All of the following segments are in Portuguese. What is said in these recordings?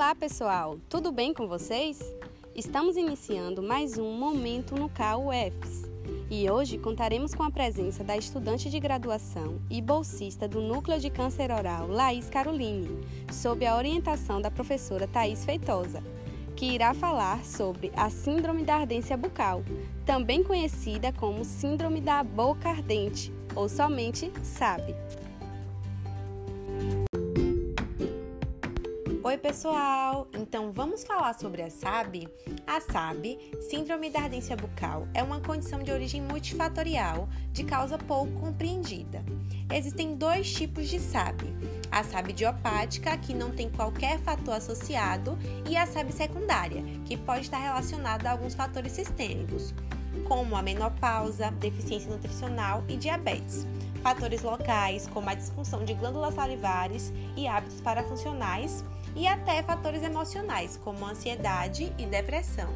Olá, pessoal! Tudo bem com vocês? Estamos iniciando mais um Momento no CAUFs e hoje contaremos com a presença da estudante de graduação e bolsista do Núcleo de Câncer Oral, Laís Caroline, sob a orientação da professora Thais Feitosa, que irá falar sobre a Síndrome da Ardência Bucal, também conhecida como Síndrome da Boca Ardente, ou somente SAB. Oi, pessoal! Então vamos falar sobre a SAB? A SAB, Síndrome da Ardência Bucal, é uma condição de origem multifatorial de causa pouco compreendida. Existem dois tipos de SAB: a SAB idiopática, que não tem qualquer fator associado, e a SAB secundária, que pode estar relacionada a alguns fatores sistêmicos, como a menopausa, deficiência nutricional e diabetes. Fatores locais, como a disfunção de glândulas salivares e hábitos parafuncionais e até fatores emocionais, como ansiedade e depressão.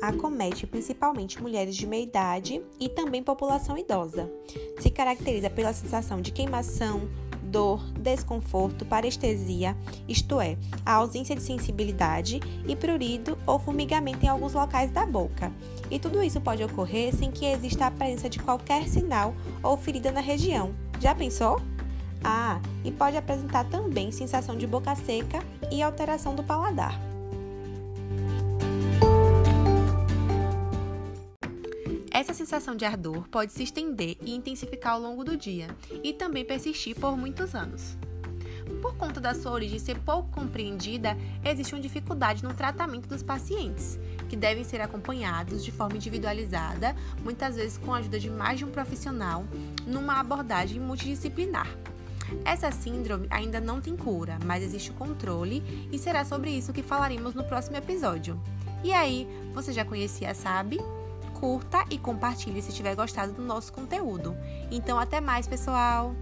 Acomete principalmente mulheres de meia idade e também população idosa. Se caracteriza pela sensação de queimação, dor, desconforto, parestesia, isto é, a ausência de sensibilidade e prurido ou formigamento em alguns locais da boca. E tudo isso pode ocorrer sem que exista a presença de qualquer sinal ou ferida na região. Já pensou? Ah, e pode apresentar também sensação de boca seca e alteração do paladar. Essa sensação de ardor pode se estender e intensificar ao longo do dia e também persistir por muitos anos. Por conta da sua origem ser pouco compreendida, existe uma dificuldade no tratamento dos pacientes, que devem ser acompanhados de forma individualizada, muitas vezes com a ajuda de mais de um profissional, numa abordagem multidisciplinar. Essa síndrome ainda não tem cura, mas existe o controle e será sobre isso que falaremos no próximo episódio. E aí, você já conhecia, sabe? Curta e compartilhe se tiver gostado do nosso conteúdo. Então, até mais, pessoal!